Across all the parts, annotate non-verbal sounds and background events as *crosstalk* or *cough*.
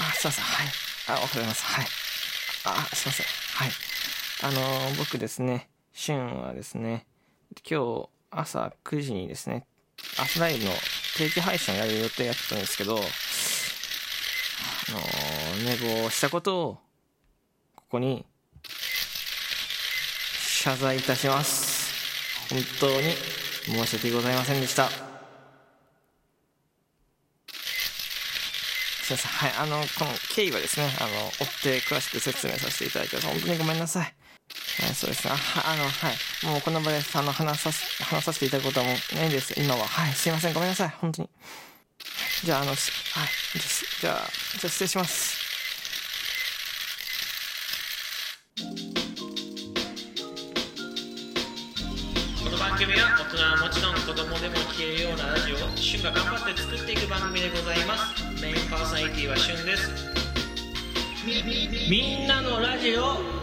あ、すいません。はい。あ、おはようございます。はい。あ、すいません。はい。あのー、僕ですね、シュンはですね、今日朝9時にですね、朝ライブの定期配信をやる予定やってたんですけど、あのー、寝坊したことを、ここに、謝罪いたします。本当に申し訳ございませんでした。すいません。はい。あの、この経緯はですね、あの、追って詳しく説明させていただきます。本当にごめんなさい。はい、そうですね。あ、あの、はい。もうこの場で、あの、話させ、話させていただくことはもうないです。今は。はい。すいません。ごめんなさい。本当に。じゃあ、あの、はい。じゃあ、じゃあ失礼します。この番組は大人はもちろん子供でも聴けるようなラジオを旬が頑張って作っていく番組でございますメインパーソナリティは旬ですみんなのラジオ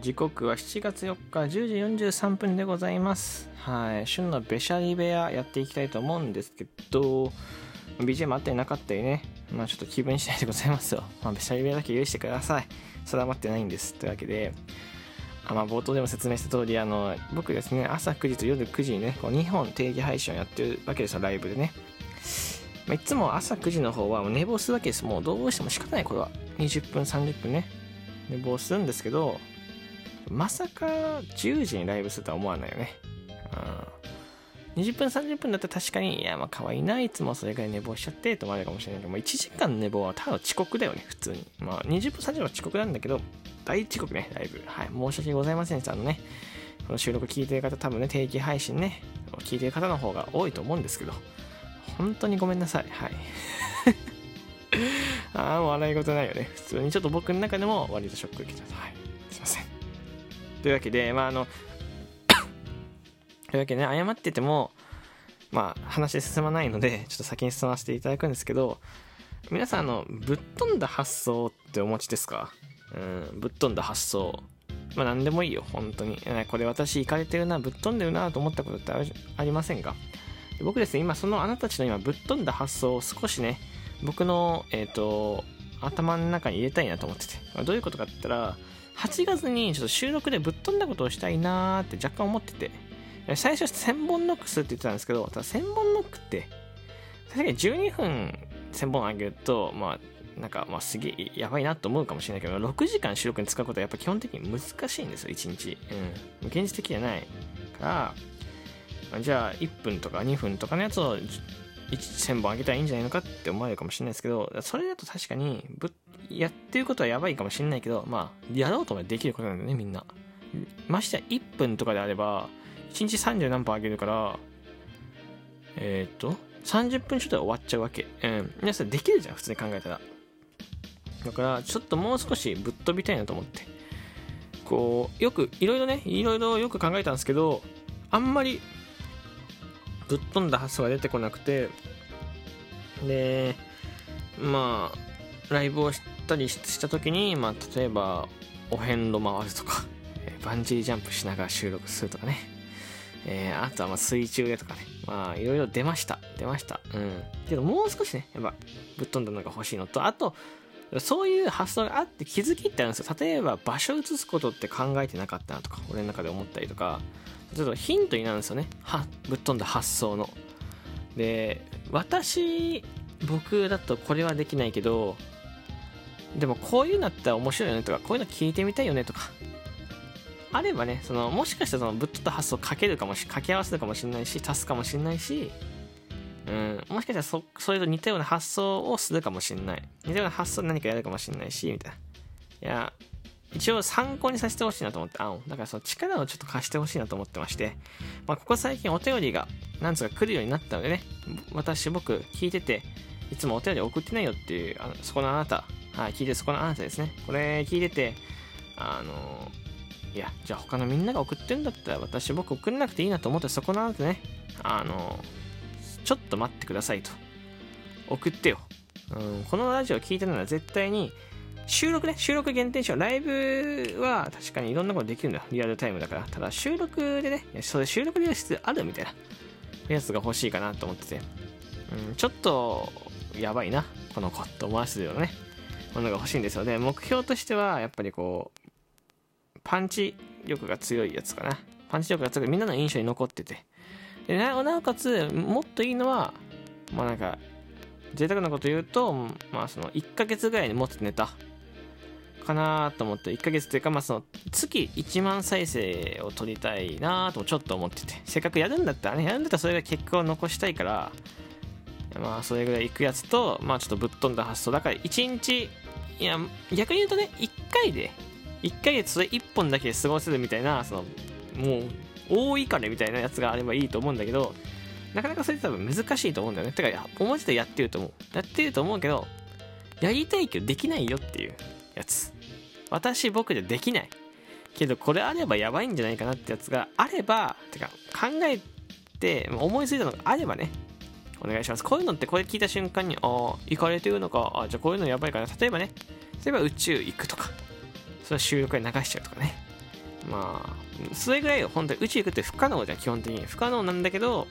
時刻は7月4日10時43分でございます。はい。旬のべしゃり部屋やっていきたいと思うんですけど、BGM あったりなかったりね、まあちょっと気分次第でございますよ。まあべしゃり部屋だけ許してください。定まってないんです。というわけで、あまあ、冒頭でも説明した通り、あの、僕ですね、朝9時と夜9時にね、こう2本定期配信をやってるわけですよ、ライブでね。まあ、いつも朝9時の方は寝坊するわけです。もうどうしても仕方ない、これは。20分、30分ね、寝坊するんですけど、まさか10時にライブするとは思わないよね。20分30分だったら確かに、いや、まあ可愛いな、いつもそれぐらい寝坊しちゃってと思われるかもしれないけど、もう1時間寝坊はただ遅刻だよね、普通に。まあ20分30分は遅刻なんだけど、大遅刻ね、ライブ。はい、申し訳ございませんでした。あのね、この収録聞いてる方、多分ね、定期配信ね、聞いてる方の方が多いと思うんですけど、本当にごめんなさい。はい。*laughs* ああ、もう笑い事ないよね。普通にちょっと僕の中でも割とショック受けちゃった。はい。すいません。というわけで、まああの、というわけで、ね、謝ってても、まあ、話進まないので、ちょっと先に進ませていただくんですけど、皆さん、あの、ぶっ飛んだ発想ってお持ちですか？うん、ぶっ飛んだ発想。まあ、何でもいいよ、本当に。これ私、いかれてるな、ぶっ飛んでるなと思ったことってありませんか？僕ですね、今、そのあなたたちの今、ぶっ飛んだ発想を少しね、僕の、えっ、ー、と、頭の中に入れたいなと思ってて。どういうことかって言ったら、8月にちょっと収録でぶっ飛んだことをしたいなーって若干思ってて。最初1000本ノックするって言ってたんですけど、ただ1000本ノックって、確かに12分1000本上げると、まあ、なんか、まあ、すげえやばいなと思うかもしれないけど、6時間収録に使うことはやっぱ基本的に難しいんですよ、1日。うん。現実的じゃないから、じゃあ1分とか2分とかのやつを1000本上げたらいいんじゃないのかって思われるかもしれないですけど、それだと確かにぶ、やってることはやばいかもしれないけど、まあ、やろうともできることなんだよね、みんな。ましてや1分とかであれば、1日30何分あげるから、えっ、と、30分ちょっとで終わっちゃうわけ。うん。皆さんできるじゃん、普通に考えたら。だから、ちょっともう少しぶっ飛びたいなと思って。こう、よく、いろいろね、いろいろよく考えたんですけど、あんまり、ぶっ飛んだ発想が出てこなくて、で、まあ、ライブをしたりした時に、まあ、例えば、お遍路回るとか、バンジージャンプしながら収録するとかね。えー、あとはまあ水中でとかね。まあ、いろいろ出ました。出ました。うん。けど、もう少しね、やっぱ、ぶっ飛んだのが欲しいのと、あと、そういう発想があって気づきってあるんですよ。例えば、場所を移すことって考えてなかったなとか、俺の中で思ったりとか、ちょっとヒントになるんですよね。は、ぶっ飛んだ発想の。で、私、僕だとこれはできないけど、でもこういうのったら面白いよねとか、こういうの聞いてみたいよねとか、あればね、その、もしかしたらそのぶっ飛んだ発想をかけるかもし、掛け合わせるかもしれないし、足すかもしれないし、うん、もしかしたらそ、それと似たような発想をするかもしれない。似たような発想で何かやるかもしれないし、みたいな。いや、一応参考にさせてほしいなと思って、あだからその力をちょっと貸してほしいなと思ってまして、まあ、ここ最近お便りが、なんつうか来るようになったのでね、私、僕、聞いてて、いつもお便り送ってないよっていう、あのそこのあなた、はい、聞いてそこのあなたですね。これ聞いてて、あのいや、じゃあ他のみんなが送ってるんだったら私僕送んなくていいなと思ってそこなんでね、あの、ちょっと待ってくださいと。送ってよ。うん、このラジオ聞いてるなら絶対に収録ね収録限定しようライブは確かにいろんなことできるんだリアルタイムだから。ただ収録でねそれ収録でやる必要あるみたいなやつが欲しいかなと思ってて、うん、ちょっとやばいな。この子と思わせるようなねものが欲しいんですよで目標としてはやっぱりこうパンチ力が強いやつかな。パンチ力が強いみんなの印象に残ってて。でななおかつもっといいのはまあなんか贅沢なこと言うとまあその1ヶ月ぐらいに持つネタ。かなと思って1ヶ月というかまあその月1万再生を取りたいなとちょっと思ってて。せっかくやるんだったらねやるんだったらそれが結果を残したいからまあそれぐらいいくやつとまあちょっとぶっ飛んだ発想だから1日いや逆に言うとね1回で1ヶ月それ1本だけで過ごせるみたいなそのもう大いかねみたいなやつがあればいいと思うんだけどなかなかそれ多分難しいと思うんだよね。てか思ってやってると思う。やってると思うけどやりたいけどできないよっていうやつ。私僕でできないけどこれあればやばいんじゃないかなってやつがあればてか考えて思いついたのがあればね。お願いします。こういうのってこれ聞いた瞬間にああ行かれてるのかあじゃあこういうのやばいかな例えばね。例えば宇宙行くとか。それ収録で流しちゃうとかね。まあそれぐらい本当に宇宙行くって不可能じゃん基本的に。不可能なんだけど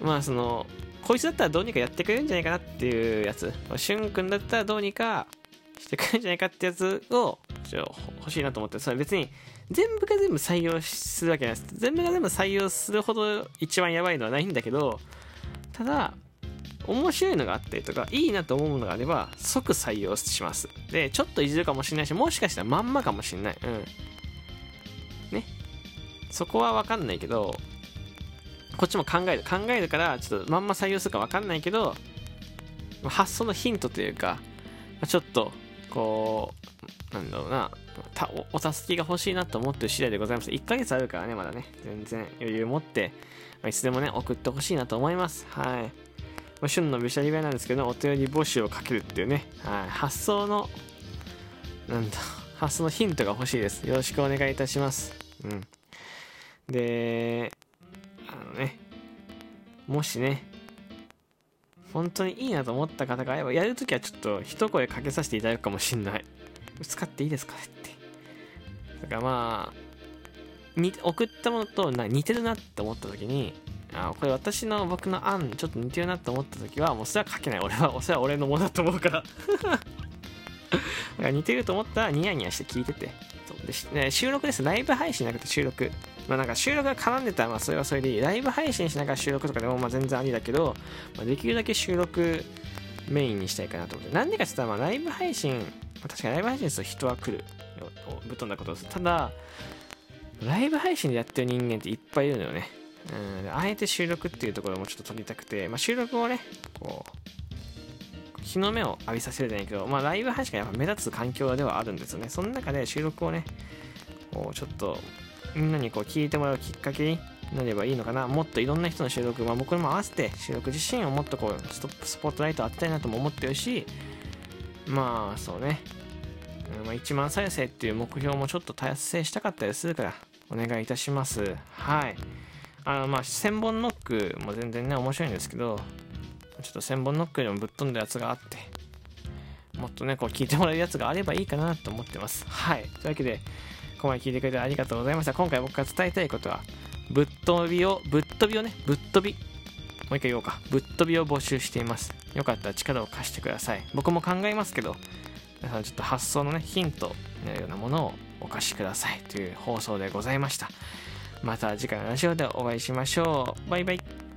まあそのこいつだったらどうにかやってくれるんじゃないかなっていうやつ。しゅんくんだったらどうにかしてくれるんじゃないかってやつをちょ欲しいなと思って。それ別に全部が全部採用するわけじゃないです。全部が全部採用するほど一番やばいのはないんだけどただ面白いのがあったりとかいいなと思うものがあれば即採用します。でちょっといじるかもしれないしもしかしたらまんまかもしれない。うん。ね。そこは分かんないけどこっちも考える。考えるからちょっとまんま採用するか分かんないけど発想のヒントというかちょっとこうなんだろうな。おお助けが欲しいなと思ってる次第でございます。1ヶ月あるからねまだね。全然余裕持って、いつでもね送ってほしいなと思います。はい。まあ、旬のべしゃり部屋なんですけどお便り募集をかけるっていうね、はい、発想のなんだ発想のヒントが欲しいです。よろしくお願いいたします。うん。であのねもしね本当にいいなと思った方がややるときはちょっと一声かけさせていただくかもしんない。使っていいですかって。だからまあに送ったものとな似てるなって思った時にあこれ私の僕の案ちょっと似てるなって思った時はもうそれは書けない。俺はお *laughs* それは俺のものだと思うから。*laughs* だか似てると思ったらニヤニヤして聞いてて。そう。で、ね、収録です。ライブ配信じゃなくて収録。まあなんか収録が絡んでたらまあそれはそれでいい。ライブ配信しながら収録とかでもまあ全然ありだけど、まあ、できるだけ収録メインにしたいかなと思って。なんでかって言ったらまあライブ配信、まあ、確かにライブ配信すると人は来るぶっ飛んだことです。ただライブ配信でやってる人間っていっぱいいるのよね。うんあえて収録っていうところもちょっと撮りたくて、まあ、収録をねこう日の目を浴びさせるじゃないけど、まあ、ライブ配信がやっぱ目立つ環境ではあるんですよね。その中で収録をねこうちょっとみんなにこう聞いてもらうきっかけになればいいのかな。もっといろんな人の収録、まあ、僕も合わせて収録自身をもっとこうストップスポットライト当てたいなとも思ってるしまあそうね、まあ、1万再生っていう目標もちょっと達成したかったりするからお願いいたします。はい。あのまあ千本ノックも全然ね面白いんですけどちょっと1000本ノックよりもぶっ飛んだやつがあってもっとねこう聞いてもらえるやつがあればいいかなと思ってます。はい。というわけでここまで聞いてくれてありがとうございました。今回僕が伝えたいことはぶっ飛びをぶっ飛びをねぶっ飛び。もう一回言おうか。ぶっ飛びを募集しています。よかったら力を貸してください。僕も考えますけど皆さんちょっと発想のねヒントになるようなものをお貸しくださいという放送でございました。また次回のラジオでお会いしましょう。バイバイ。